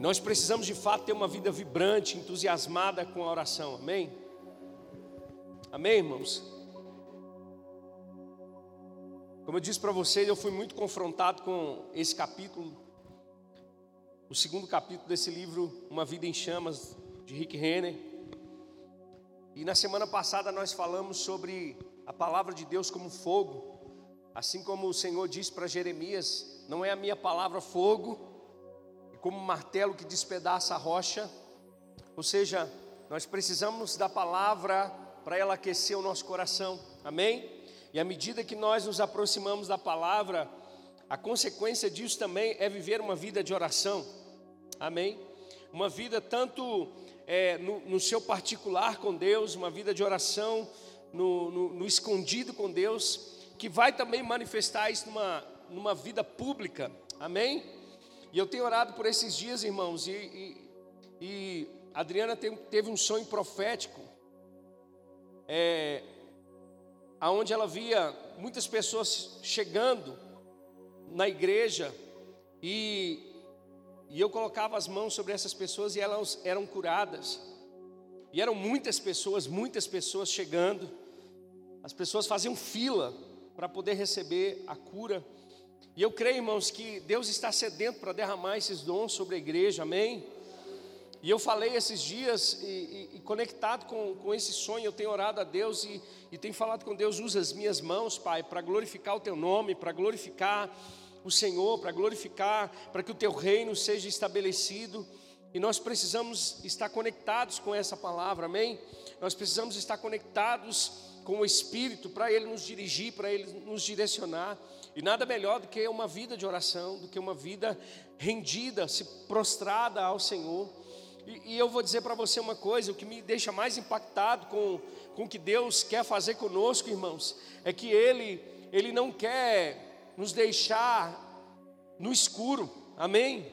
E nós precisamos de fato ter uma vida vibrante, entusiasmada com a oração, amém? Amém, irmãos? Como eu disse para vocês, eu fui muito confrontado com esse capítulo, o segundo capítulo desse livro, Uma Vida em Chamas, de Rick Renner. E na semana passada nós falamos sobre a palavra de Deus como fogo, assim como o Senhor disse para Jeremias: Não é a minha palavra fogo, como um martelo que despedaça a rocha. Ou seja, nós precisamos da palavra para ela aquecer o nosso coração, amém? E à medida que nós nos aproximamos da palavra, a consequência disso também é viver uma vida de oração. Amém? Uma vida tanto é, no, no, seu particular com Deus, uma vida de oração no, no, no, escondido com Deus, que vai também manifestar isso numa, numa vida pública. Amém? E eu tenho orado por esses dias, irmãos, e, e, e Adriana teve um sonho profético. É, aonde ela via muitas pessoas chegando na igreja e, e eu colocava as mãos sobre essas pessoas e elas eram curadas. E eram muitas pessoas, muitas pessoas chegando. As pessoas faziam fila para poder receber a cura. E eu creio, irmãos, que Deus está sedento para derramar esses dons sobre a igreja, amém? E eu falei esses dias, e, e, e, conectado com, com esse sonho, eu tenho orado a Deus e, e tenho falado com Deus: usa as minhas mãos, Pai, para glorificar o Teu nome, para glorificar o Senhor, para glorificar, para que o Teu reino seja estabelecido. E nós precisamos estar conectados com essa palavra, amém? Nós precisamos estar conectados com o Espírito para Ele nos dirigir, para Ele nos direcionar. E nada melhor do que uma vida de oração, do que uma vida rendida, se prostrada ao Senhor. E, e eu vou dizer para você uma coisa: o que me deixa mais impactado com, com o que Deus quer fazer conosco, irmãos, é que Ele, Ele não quer nos deixar no escuro, amém?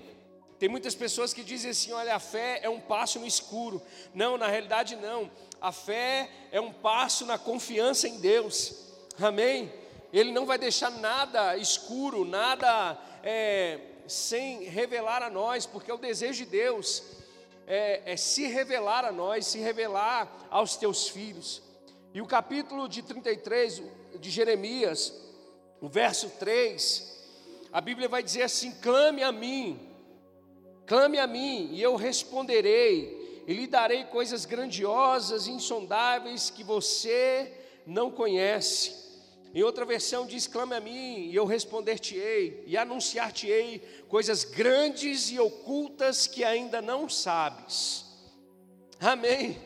Tem muitas pessoas que dizem assim: olha, a fé é um passo no escuro. Não, na realidade, não. A fé é um passo na confiança em Deus, amém? Ele não vai deixar nada escuro, nada é, sem revelar a nós, porque é o desejo de Deus é, é se revelar a nós, se revelar aos teus filhos. E o capítulo de 33 de Jeremias, o verso 3, a Bíblia vai dizer assim: clame a mim, clame a mim, e eu responderei, e lhe darei coisas grandiosas e insondáveis que você não conhece. Em outra versão diz: clame a mim, e eu responder-te-ei, e anunciar-te-ei coisas grandes e ocultas que ainda não sabes. Amém.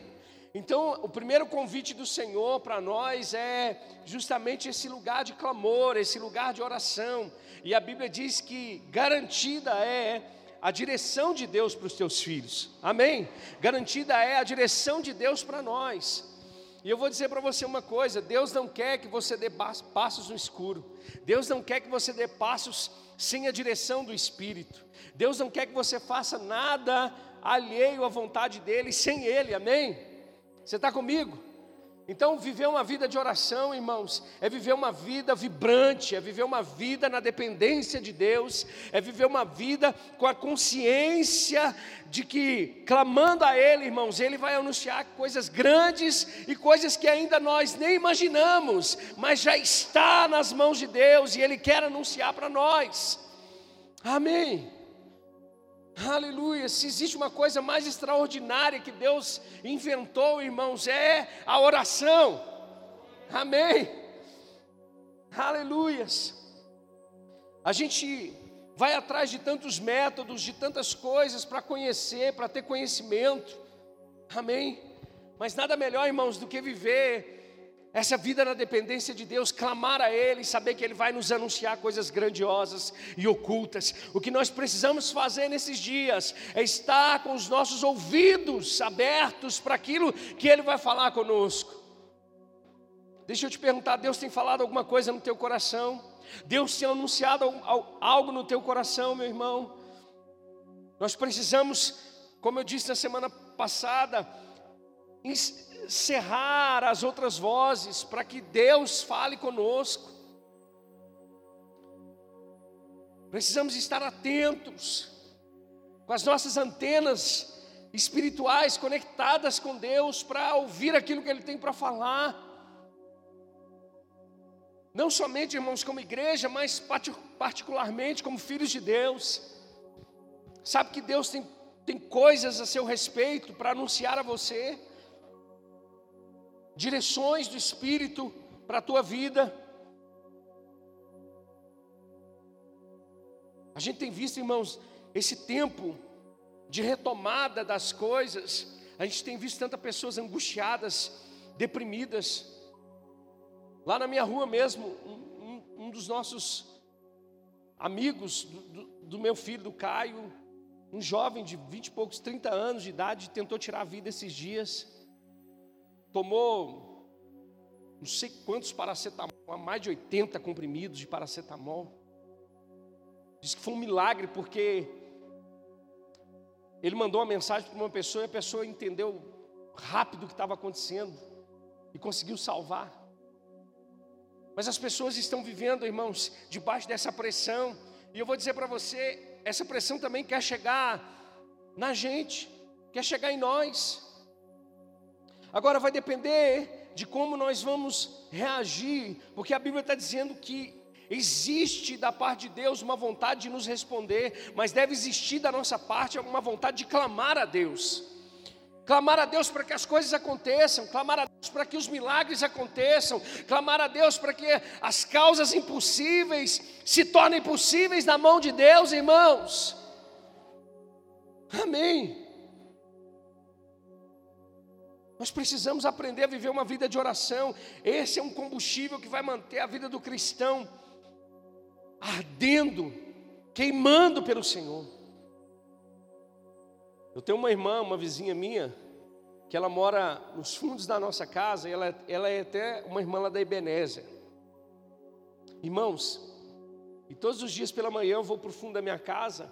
Então, o primeiro convite do Senhor para nós é justamente esse lugar de clamor, esse lugar de oração. E a Bíblia diz que garantida é a direção de Deus para os teus filhos. Amém? Garantida é a direção de Deus para nós. E eu vou dizer para você uma coisa: Deus não quer que você dê passos no escuro, Deus não quer que você dê passos sem a direção do Espírito, Deus não quer que você faça nada alheio à vontade dEle, sem Ele, amém? Você está comigo? Então, viver uma vida de oração, irmãos, é viver uma vida vibrante, é viver uma vida na dependência de Deus, é viver uma vida com a consciência de que, clamando a Ele, irmãos, Ele vai anunciar coisas grandes e coisas que ainda nós nem imaginamos, mas já está nas mãos de Deus e Ele quer anunciar para nós. Amém. Aleluia. Se existe uma coisa mais extraordinária que Deus inventou, irmãos, é a oração. Amém. Aleluias. A gente vai atrás de tantos métodos, de tantas coisas para conhecer, para ter conhecimento. Amém. Mas nada melhor, irmãos, do que viver essa vida na dependência de Deus, clamar a Ele, saber que Ele vai nos anunciar coisas grandiosas e ocultas. O que nós precisamos fazer nesses dias é estar com os nossos ouvidos abertos para aquilo que Ele vai falar conosco. Deixa eu te perguntar: Deus tem falado alguma coisa no teu coração? Deus tem anunciado algo no teu coração, meu irmão? Nós precisamos, como eu disse na semana passada, cerrar as outras vozes para que Deus fale conosco. Precisamos estar atentos. com as nossas antenas espirituais conectadas com Deus para ouvir aquilo que Ele tem para falar. Não somente, irmãos, como igreja, mas particularmente como filhos de Deus. Sabe que Deus tem, tem coisas a seu respeito para anunciar a você, direções do Espírito para a tua vida. A gente tem visto, irmãos, esse tempo de retomada das coisas, a gente tem visto tantas pessoas angustiadas, deprimidas. Lá na minha rua mesmo, um, um, um dos nossos amigos do, do, do, meu filho, do Caio, um jovem de vinte e poucos, 30 anos de idade, tentou tirar a vida esses dias, tomou não sei quantos paracetamol, mais de 80 comprimidos de paracetamol. Diz que foi um milagre porque ele mandou uma mensagem para uma pessoa e a pessoa entendeu rápido o que estava acontecendo e conseguiu salvar. Mas as pessoas estão vivendo, irmãos, debaixo dessa pressão, e eu vou dizer para você: essa pressão também quer chegar na gente, quer chegar em nós. Agora vai depender de como nós vamos reagir, porque a Bíblia está dizendo que Existe da parte de Deus uma vontade de nos responder, mas deve existir da nossa parte uma vontade de clamar a Deus. Clamar a Deus para que as coisas aconteçam, clamar a Deus para que os milagres aconteçam, clamar a Deus para que as causas impossíveis se tornem possíveis na mão de Deus, irmãos. Amém. Nós precisamos aprender a viver uma vida de oração. Esse é um combustível que vai manter a vida do cristão ardendo, queimando pelo Senhor. Eu tenho uma irmã, uma vizinha minha, que ela mora nos fundos da nossa casa, e ela, ela é até uma irmã lá da Ebenezer. Irmãos, e todos os dias pela manhã eu vou para o fundo da minha casa,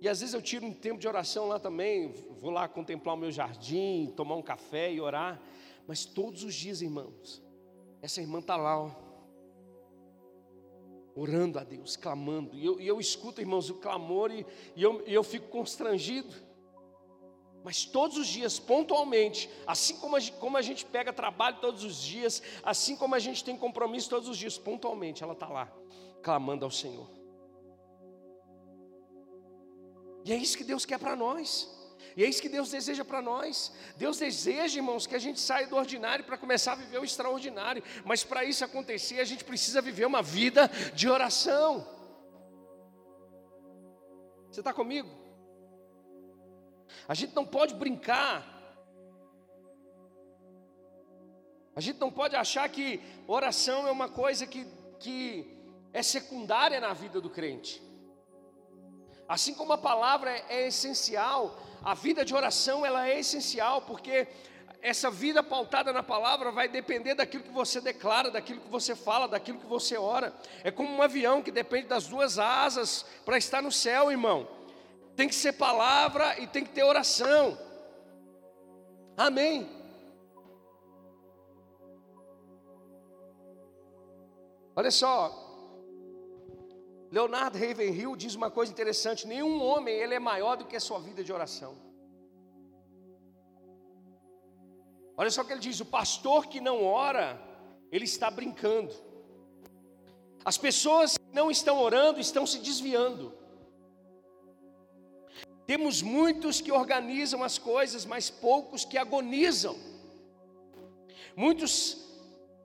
e às vezes eu tiro um tempo de oração lá também, vou lá contemplar o meu jardim, tomar um café e orar, mas todos os dias, irmãos, essa irmã está lá, ó, orando a Deus, clamando. E eu, e eu escuto, irmãos, o clamor e, e, eu, e eu fico constrangido. Mas todos os dias, pontualmente, assim como a, como a gente pega trabalho todos os dias, assim como a gente tem compromisso todos os dias, pontualmente, ela está lá, clamando ao Senhor. E é isso que Deus quer para nós. E é isso que Deus deseja para nós. Deus deseja, irmãos, que a gente saia do ordinário para começar a viver o extraordinário. Mas para isso acontecer, a gente precisa viver uma vida de oração. Você está comigo? A gente não pode brincar. A gente não pode achar que oração é uma coisa que, que é secundária na vida do crente. Assim como a palavra é, essencial, a vida de oração ela é essencial, porque essa vida pautada na palavra vai depender daquilo que você declara, daquilo que você fala, daquilo que você ora. É como um avião que depende das duas asas para estar no céu, irmão. Tem que ser palavra e tem que ter oração. Amém. Olha só, Leonardo Ravenhill diz uma coisa interessante: nenhum homem ele é maior do que a sua vida de oração. Olha só o que ele diz: o pastor que não ora, ele está brincando. As pessoas que não estão orando estão se desviando. Temos muitos que organizam as coisas, mas poucos que agonizam. Muitos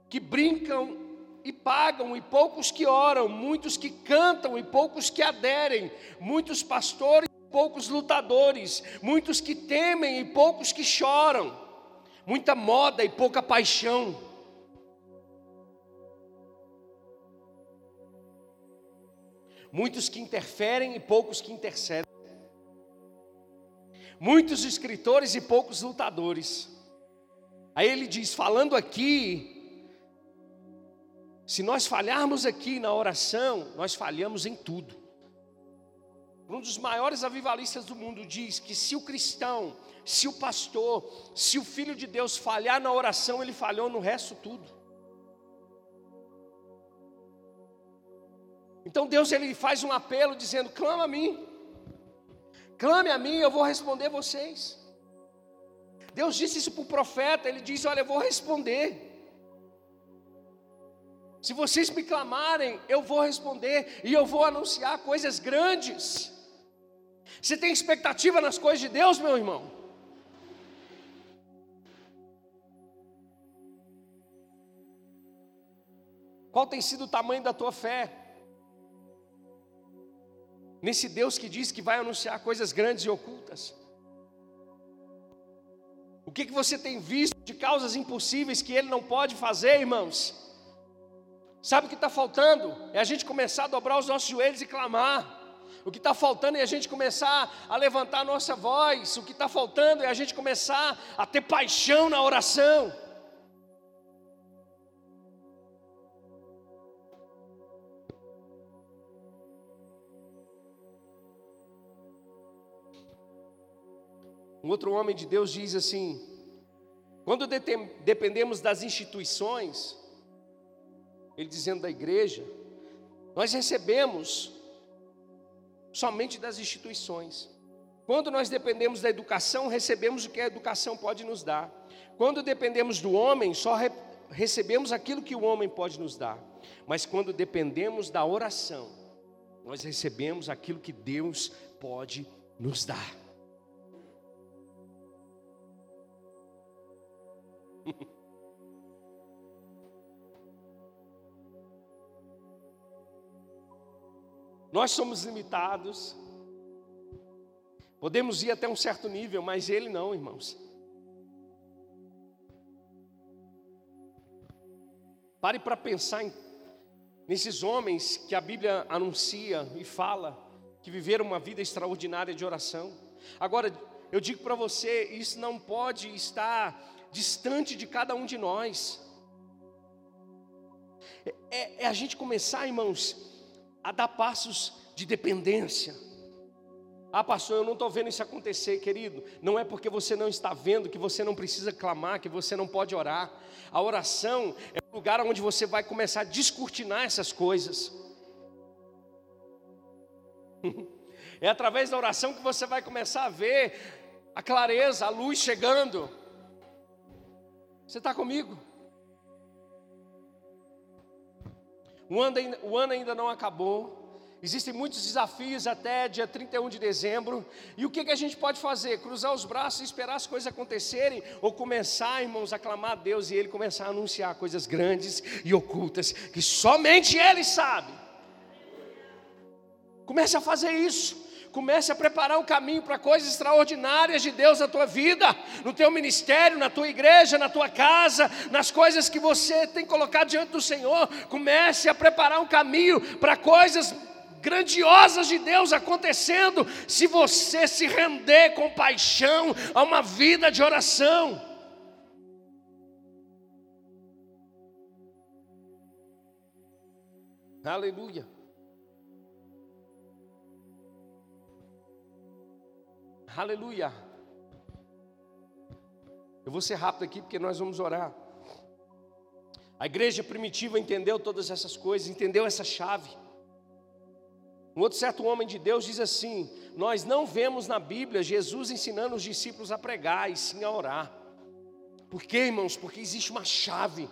que brincam e pagam, e poucos que oram, muitos que cantam e poucos que aderem, muitos pastores e poucos lutadores, muitos que temem e poucos que choram, muita moda e pouca paixão. Muitos que interferem e poucos que intercedem. Muitos escritores e poucos lutadores. Aí ele diz: falando aqui se nós falharmos aqui na oração, nós falhamos em tudo. Um dos maiores avivalistas do mundo diz que se o cristão, se o pastor, se o filho de Deus falhar na oração, ele falhou no resto tudo. Então Deus ele faz um apelo dizendo: clama a mim, Clame a mim, eu vou responder vocês. Deus disse isso para o profeta, ele disse: Olha, eu vou responder. Se vocês me clamarem, eu vou responder e eu vou anunciar coisas grandes. Você tem expectativa nas coisas de Deus, meu irmão? Qual tem sido o tamanho da tua fé? Nesse Deus que diz que vai anunciar coisas grandes e ocultas. O que, que você tem visto de causas impossíveis que Ele não pode fazer, irmãos? Sabe o que está faltando? É a gente começar a dobrar os nossos joelhos e clamar. O que está faltando é a gente começar a levantar a nossa voz. O que está faltando é a gente começar a ter paixão na oração. Um outro homem de Deus diz assim: quando dependemos das instituições, ele dizendo da igreja, nós recebemos somente das instituições. Quando nós dependemos da educação, recebemos o que a educação pode nos dar. Quando dependemos do homem, só re recebemos aquilo que o homem pode nos dar. Mas quando dependemos da oração, nós recebemos aquilo que Deus pode nos dar. Nós somos limitados, podemos ir até um certo nível, mas Ele não, irmãos. Pare para pensar em, nesses homens que a Bíblia anuncia e fala que viveram uma vida extraordinária de oração. Agora, eu digo para você, isso não pode estar distante de cada um de nós. É, é, a gente começar, irmãos, a dar passos de dependência. Ah, pastor, eu não estou vendo isso acontecer, querido. Não é porque você não está vendo que você não precisa clamar, que você não pode orar. A oração é o lugar onde você vai começar a descortinar essas coisas. É através da oração que você vai começar a ver a clareza, a luz chegando. Você está comigo? O ano, ainda, não acabou. Existem muitos desafios até dia 31 de dezembro. E o que, que a gente pode fazer? Cruzar os braços e esperar as coisas acontecerem? Ou começar, irmãos, a clamar a Deus e Ele começar a anunciar coisas grandes e ocultas que somente Ele sabe? Comece a fazer isso. Comece a preparar um caminho para coisas extraordinárias de Deus na tua vida, no teu ministério, na tua igreja, na tua casa, nas coisas que você tem colocado diante do Senhor. Comece a preparar um caminho para coisas grandiosas de Deus acontecendo, se você se render com paixão a uma vida de oração. Aleluia. Aleluia. Eu vou ser rápido aqui porque nós vamos orar. A igreja primitiva entendeu todas essas coisas, entendeu essa chave. Um outro certo homem de Deus diz assim: Nós não vemos na Bíblia Jesus ensinando os discípulos a pregar e sim a orar. Por quê, irmãos? Porque existe uma chave.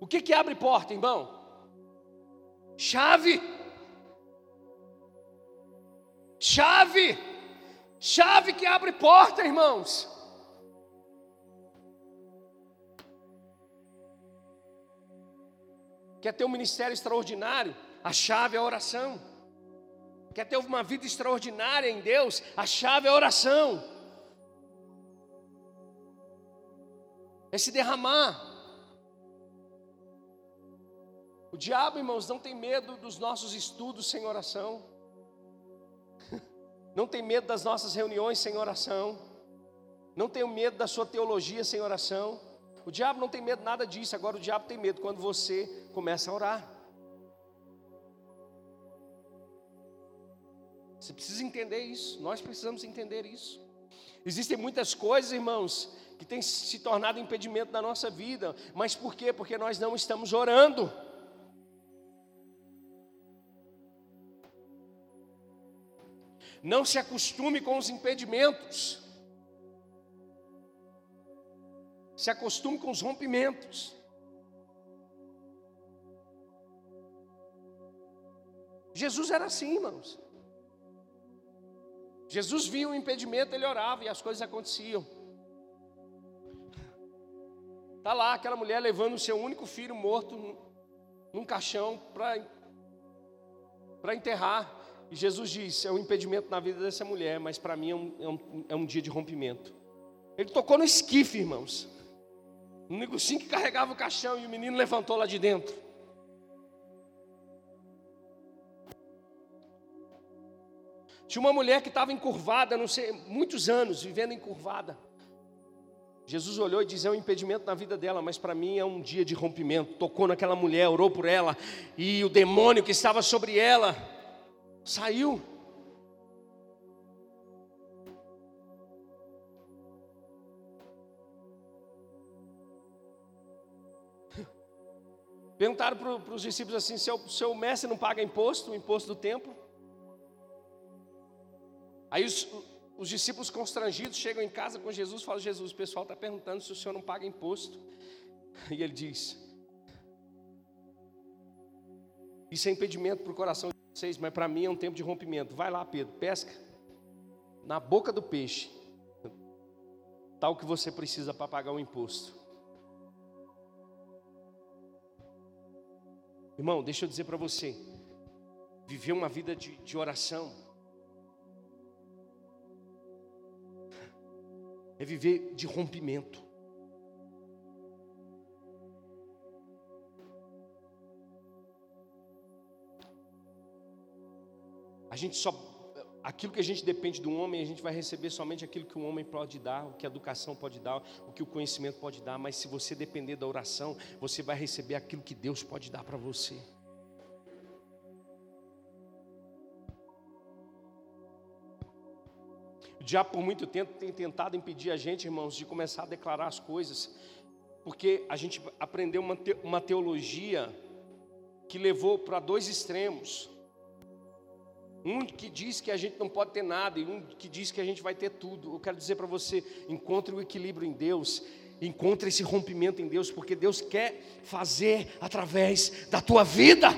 O que que abre porta, irmão? Chave. Chave, chave que abre porta, irmãos. Quer ter um ministério extraordinário? A chave é a oração. Quer ter uma vida extraordinária em Deus? A chave é a oração. É se derramar. O diabo, irmãos, não tem medo dos nossos estudos sem oração não tem medo das nossas reuniões sem oração, não tem medo da sua teologia sem oração. O diabo não tem medo nada disso, agora o diabo tem medo quando você começa a orar. Você precisa entender isso, nós precisamos entender isso. Existem muitas coisas, irmãos, que têm se tornado impedimento da nossa vida, mas por quê? Porque nós não estamos orando. Não se acostume com os impedimentos. Se acostume com os rompimentos. Jesus era assim, irmãos. Jesus via o impedimento, ele orava e as coisas aconteciam. Está lá aquela mulher levando o seu único filho morto num caixão para enterrar. E Jesus disse: é um impedimento na vida dessa mulher, mas para mim é um, é, um, é um, dia de rompimento. Ele tocou no esquife, irmãos. Um negocinho que carregava o caixão e o menino levantou lá de dentro. Tinha uma mulher que estava encurvada, não sei, muitos anos vivendo encurvada. Jesus olhou e disse: é um impedimento na vida dela, mas para mim é um dia de rompimento. Tocou naquela mulher, orou por ela, e o demônio que estava sobre ela saiu. Perguntaram para os discípulos assim: seu, seu mestre não paga imposto, o imposto do templo? Aí os, os discípulos constrangidos chegam em casa com Jesus e falam: Jesus, o pessoal está perguntando se o senhor não paga imposto. E ele diz: Isso é impedimento para o coração vocês, mas para mim é um tempo de rompimento. Vai lá, Pedro, pesca na boca do peixe, tal que você precisa para pagar o imposto. Irmão, deixa eu dizer para você: viver uma vida de, de oração é viver de rompimento. A gente só aquilo que a gente depende do homem, a gente vai receber somente aquilo que o homem pode dar, o que a educação pode dar, o que o conhecimento pode dar, mas se você depender da oração, você vai receber aquilo que Deus pode dar para você. O diabo, por muito tempo, tem tentado impedir a gente, irmãos, de começar a declarar as coisas, porque a gente aprendeu uma, te uma teologia que levou para dois extremos. Um que diz que a gente não pode ter nada, e um que diz que a gente vai ter tudo. Eu quero dizer para você: encontre o equilíbrio em Deus, encontre esse rompimento em Deus, porque Deus quer fazer através da tua vida.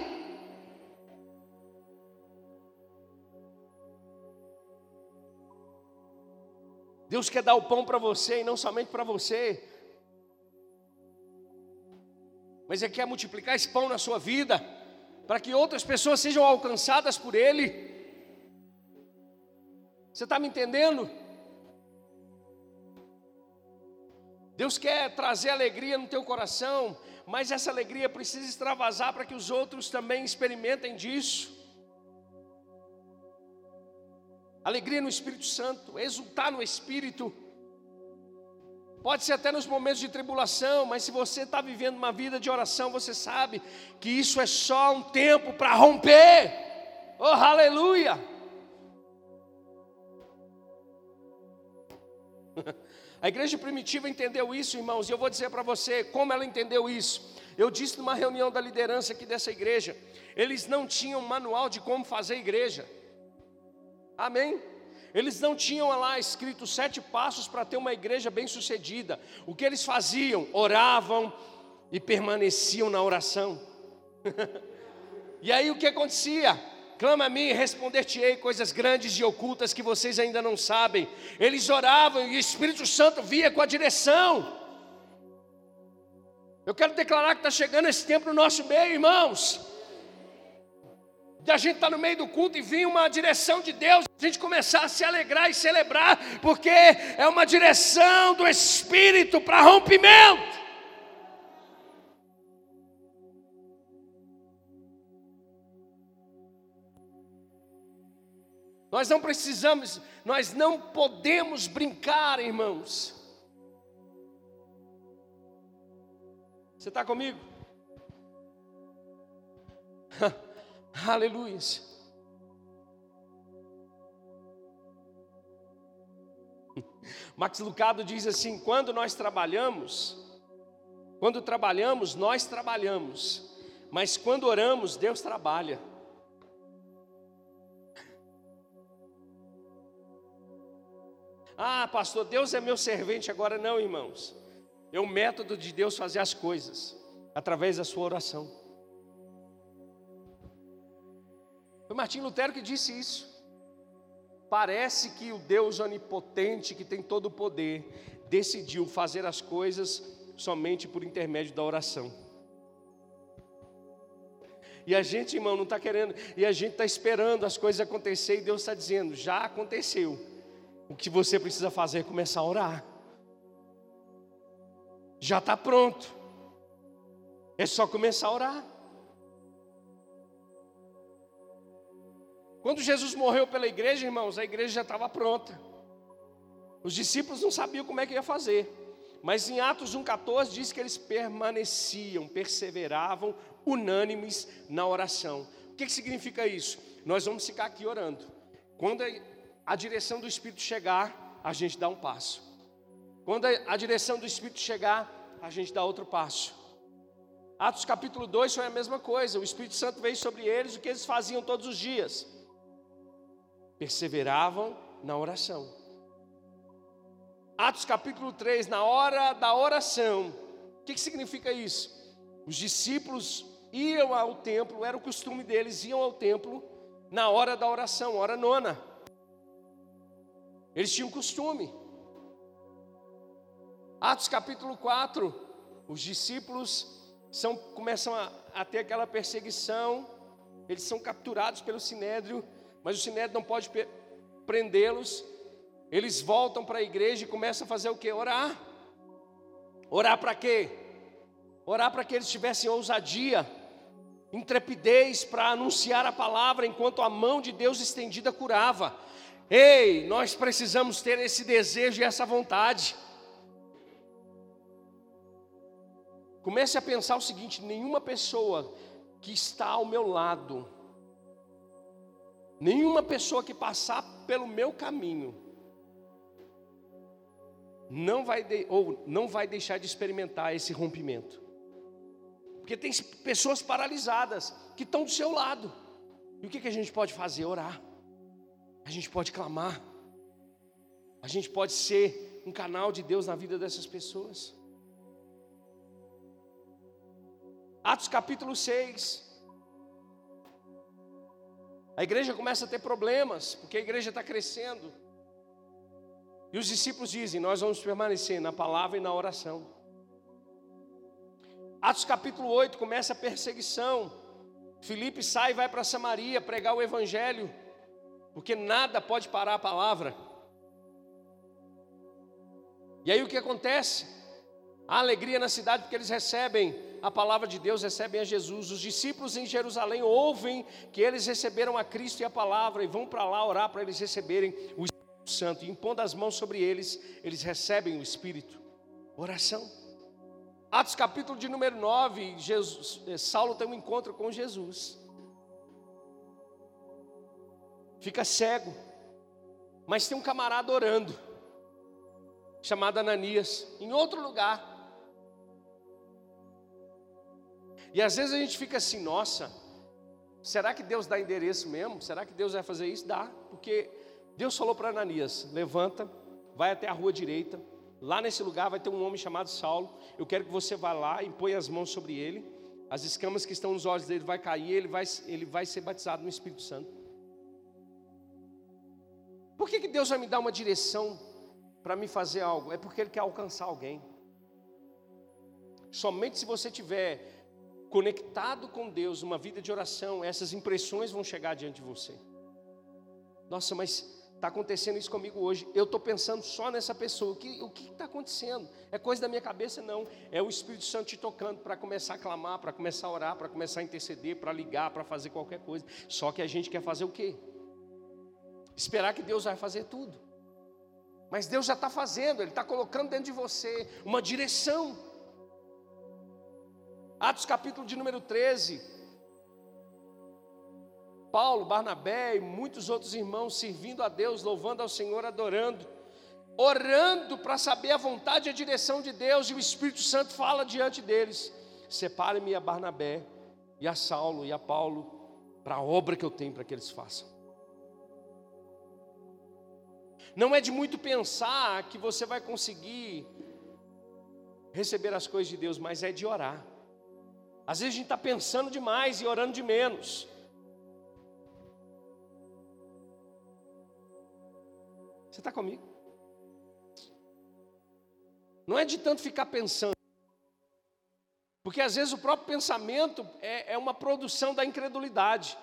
Deus quer dar o pão para você e não somente para você. Mas Ele quer multiplicar esse pão na sua vida, para que outras pessoas sejam alcançadas por Ele. Você está me entendendo? Deus quer trazer alegria no teu coração, mas essa alegria precisa extravasar para que os outros também experimentem disso. alegria no Espírito Santo, exultar no Espírito. Pode ser até nos momentos de tribulação, mas se você está vivendo uma vida de oração, você sabe que isso é só um tempo para romper. Oh, aleluia! A igreja primitiva entendeu isso, irmãos, e eu vou dizer para você como ela entendeu isso. Eu disse numa reunião da liderança aqui dessa igreja, eles não tinham manual de como fazer igreja. Amém? Eles não tinham lá escrito sete passos para ter uma igreja bem sucedida. O que eles faziam? Oravam e permaneciam na oração. e aí o que acontecia? Clama a mim e responder-te-ei coisas grandes e ocultas que vocês ainda não sabem. Eles oravam e o Espírito Santo via com a direção. Eu quero declarar que está chegando esse tempo no nosso meio, irmãos de a gente estar tá no meio do culto e vir uma direção de Deus, a gente começar a se alegrar e celebrar, porque é uma direção do Espírito para rompimento. Nós não precisamos, nós não podemos brincar, irmãos. Você está comigo? Aleluia. Max Lucado diz assim: quando nós trabalhamos, quando trabalhamos, nós trabalhamos, mas quando oramos, Deus trabalha. Ah, pastor, Deus é meu servente agora. Não, irmãos. É o método de Deus fazer as coisas através da sua oração. Foi Martim Lutero que disse isso. Parece que o Deus onipotente, que tem todo o poder, decidiu fazer as coisas somente por intermédio da oração. E a gente, irmão, não está querendo, e a gente está esperando as coisas acontecer, e Deus está dizendo: já aconteceu. O que você precisa fazer é começar a orar. Já está pronto. É só começar a orar. Quando Jesus morreu pela igreja, irmãos, a igreja já estava pronta. Os discípulos não sabiam como é que ia fazer. Mas em Atos 1,14 diz que eles permaneciam, perseveravam, unânimes na oração. O que, que significa isso? Nós vamos ficar aqui orando. Quando a direção do Espírito chegar, a gente dá um passo. Quando a direção do Espírito chegar, a gente dá outro passo. Atos capítulo 2 foi a mesma coisa. O Espírito Santo veio sobre eles, o que eles faziam todos os dias? Perseveravam na oração. Atos capítulo 3, na hora da oração. O que, que significa isso? Os discípulos iam ao templo, era o costume deles, iam ao templo na hora da oração, hora nona. Eles tinham costume. Atos capítulo 4, os discípulos são, começam a, a ter aquela perseguição, eles são capturados pelo sinédrio, mas o sinédrio não pode prendê-los. Eles voltam para a igreja e começam a fazer o que? Orar. Orar para quê? Orar para que eles tivessem ousadia, intrepidez para anunciar a palavra enquanto a mão de Deus estendida curava. Ei, nós precisamos ter esse desejo e essa vontade. Comece a pensar o seguinte: nenhuma pessoa que está ao meu lado, nenhuma pessoa que passar pelo meu caminho, não vai de, ou não vai deixar de experimentar esse rompimento. Porque tem pessoas paralisadas que estão do seu lado. E o que, que a gente pode fazer? Orar. A gente pode clamar. A gente pode ser um canal de Deus na vida dessas pessoas. Atos capítulo 6. A igreja começa a ter problemas, porque a igreja está crescendo. E os discípulos dizem: Nós vamos permanecer na palavra e na oração. Atos capítulo 8 começa a perseguição. Filipe sai e vai para Samaria pregar o evangelho porque nada pode parar a palavra. E aí o que acontece? A alegria na cidade, porque eles recebem a palavra de Deus, recebem a Jesus. Os discípulos em Jerusalém ouvem que eles receberam a Cristo e a palavra e vão para lá orar para eles receberem o Espírito Santo. E impondo as mãos sobre eles, eles recebem o Espírito. Oração. Atos capítulo de número 9, Jesus, eh, Saulo tem um encontro com Jesus fica cego. Mas tem um camarada orando, chamado Ananias, em outro lugar. E às vezes a gente fica assim, nossa, será que Deus dá endereço mesmo? Será que Deus vai fazer isso? Dá, porque Deus falou para Ananias: levanta, vai até a rua direita, lá nesse lugar vai ter um homem chamado Saulo. Eu quero que você vá lá e põe as mãos sobre ele. As escamas que estão nos olhos dele vai cair, ele vai, ele vai ser batizado no Espírito Santo. Por que, que Deus vai me dar uma direção para me fazer algo? É porque Ele quer alcançar alguém. Somente se você tiver conectado com Deus, uma vida de oração, essas impressões vão chegar diante de você. Nossa, mas está acontecendo isso comigo hoje. Eu estou pensando só nessa pessoa. O que está acontecendo? É coisa da minha cabeça? Não. É o Espírito Santo te tocando para começar a clamar, para começar a orar, para começar a interceder, para ligar, para fazer qualquer coisa. Só que a gente quer fazer o quê? Esperar que Deus vai fazer tudo. Mas Deus já está fazendo, Ele está colocando dentro de você uma direção. Atos capítulo de número 13. Paulo, Barnabé e muitos outros irmãos servindo a Deus, louvando ao Senhor, adorando, orando para saber a vontade e a direção de Deus, e o Espírito Santo fala diante deles: separe-me a Barnabé e a Saulo e a Paulo para a obra que eu tenho para que eles façam. Não é de muito pensar que você vai conseguir receber as coisas de Deus, mas é de orar. Às vezes a gente está pensando demais e orando de menos. Você está comigo? Não é de tanto ficar pensando. Porque às vezes o próprio pensamento é, é uma produção da incredulidade.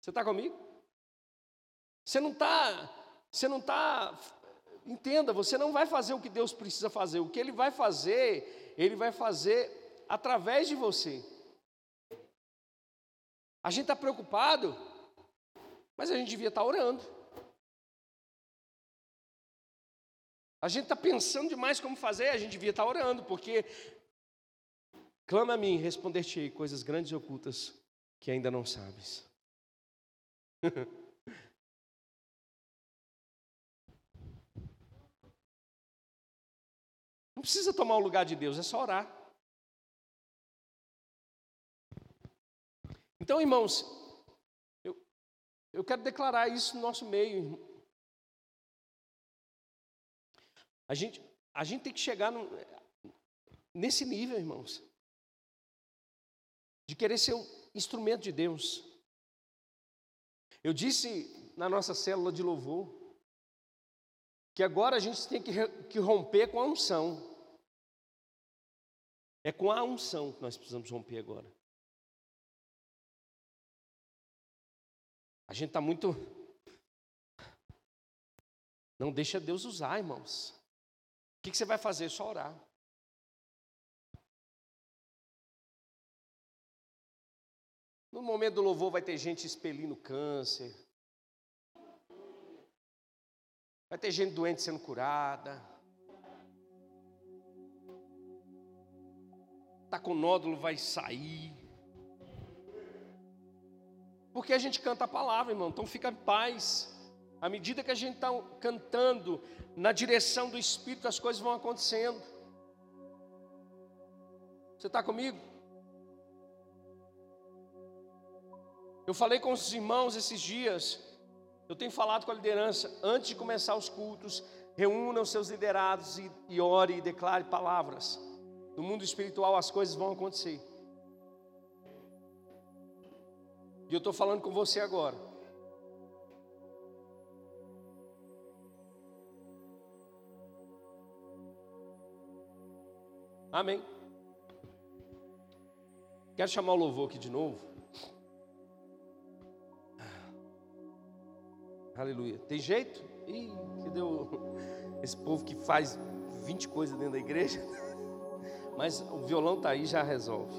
Você está comigo? Você não está, você não está, entenda, você não vai fazer o que Deus precisa fazer. O que Ele vai fazer, Ele vai fazer através de você. A gente está preocupado, mas a gente devia estar tá orando. A gente está pensando demais como fazer, a gente devia estar tá orando, porque clama a mim, responder-te-ei coisas grandes e ocultas que ainda não sabes. Não precisa tomar o lugar de Deus, é só orar. Então, irmãos, eu, eu quero declarar isso no nosso meio, A gente, a gente tem que chegar no, nesse nível, irmãos, de querer ser um instrumento de Deus. Eu disse na nossa célula de louvor que agora a gente tem que, que romper com a unção. É com a unção que nós precisamos romper agora. A gente está muito. Não deixa Deus usar, irmãos. O que, você vai fazer? Só orar. No momento do louvor vai ter gente expelindo câncer. Vai ter gente doente sendo curada. Tá com nódulo vai sair. Porque a gente canta a palavra, irmão. Então fica em paz. À medida que a gente está cantando na direção do Espírito, as coisas vão acontecendo. Você está comigo? Eu falei com os irmãos esses dias, eu tenho falado com a liderança, antes de começar os cultos, reúna os seus liderados e, e ore e declare palavras. No mundo espiritual as coisas vão acontecer. E eu estou falando com você agora. Amém. Quero chamar o louvor aqui de novo. Aleluia. Tem jeito? Ih, que deu esse povo que faz 20 coisas dentro da igreja. Mas o violão está aí, já resolve.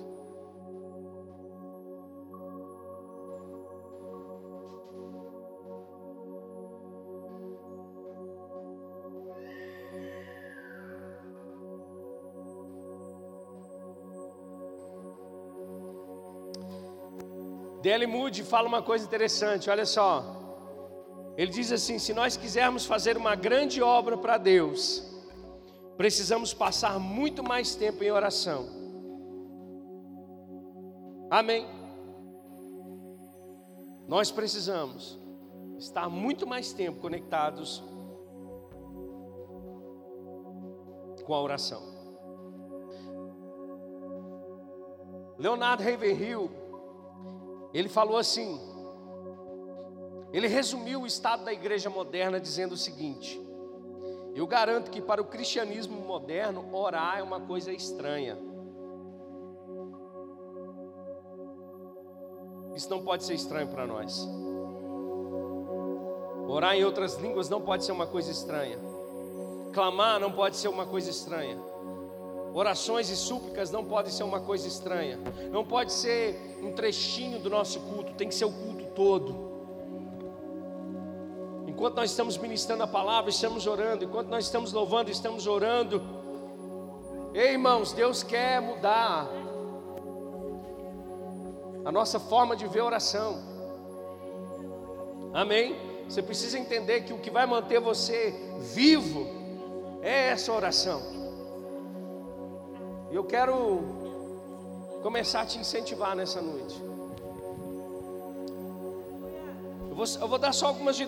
D.L. Moody fala uma coisa interessante, olha só. Ele diz assim: se nós quisermos fazer uma grande obra para Deus, precisamos passar muito mais tempo em oração. Amém. Nós precisamos estar muito mais tempo conectados com a oração. Leonardo Ravenhill ele falou assim: ele resumiu o estado da igreja moderna dizendo o seguinte: Eu garanto que para o cristianismo moderno, orar é uma coisa estranha. Isso não pode ser estranho para nós. Orar em outras línguas não pode ser uma coisa estranha. Clamar não pode ser uma coisa estranha. Orações e súplicas não podem ser uma coisa estranha. Não pode ser um trechinho do nosso culto, tem que ser o culto todo. Enquanto nós estamos ministrando a palavra, estamos orando. Enquanto nós estamos louvando, estamos orando. Ei, irmãos, Deus quer mudar a nossa forma de ver oração. Amém? Você precisa entender que o que vai manter você vivo é essa oração. E eu quero começar a te incentivar nessa noite. Eu vou, eu vou dar só algumas direções.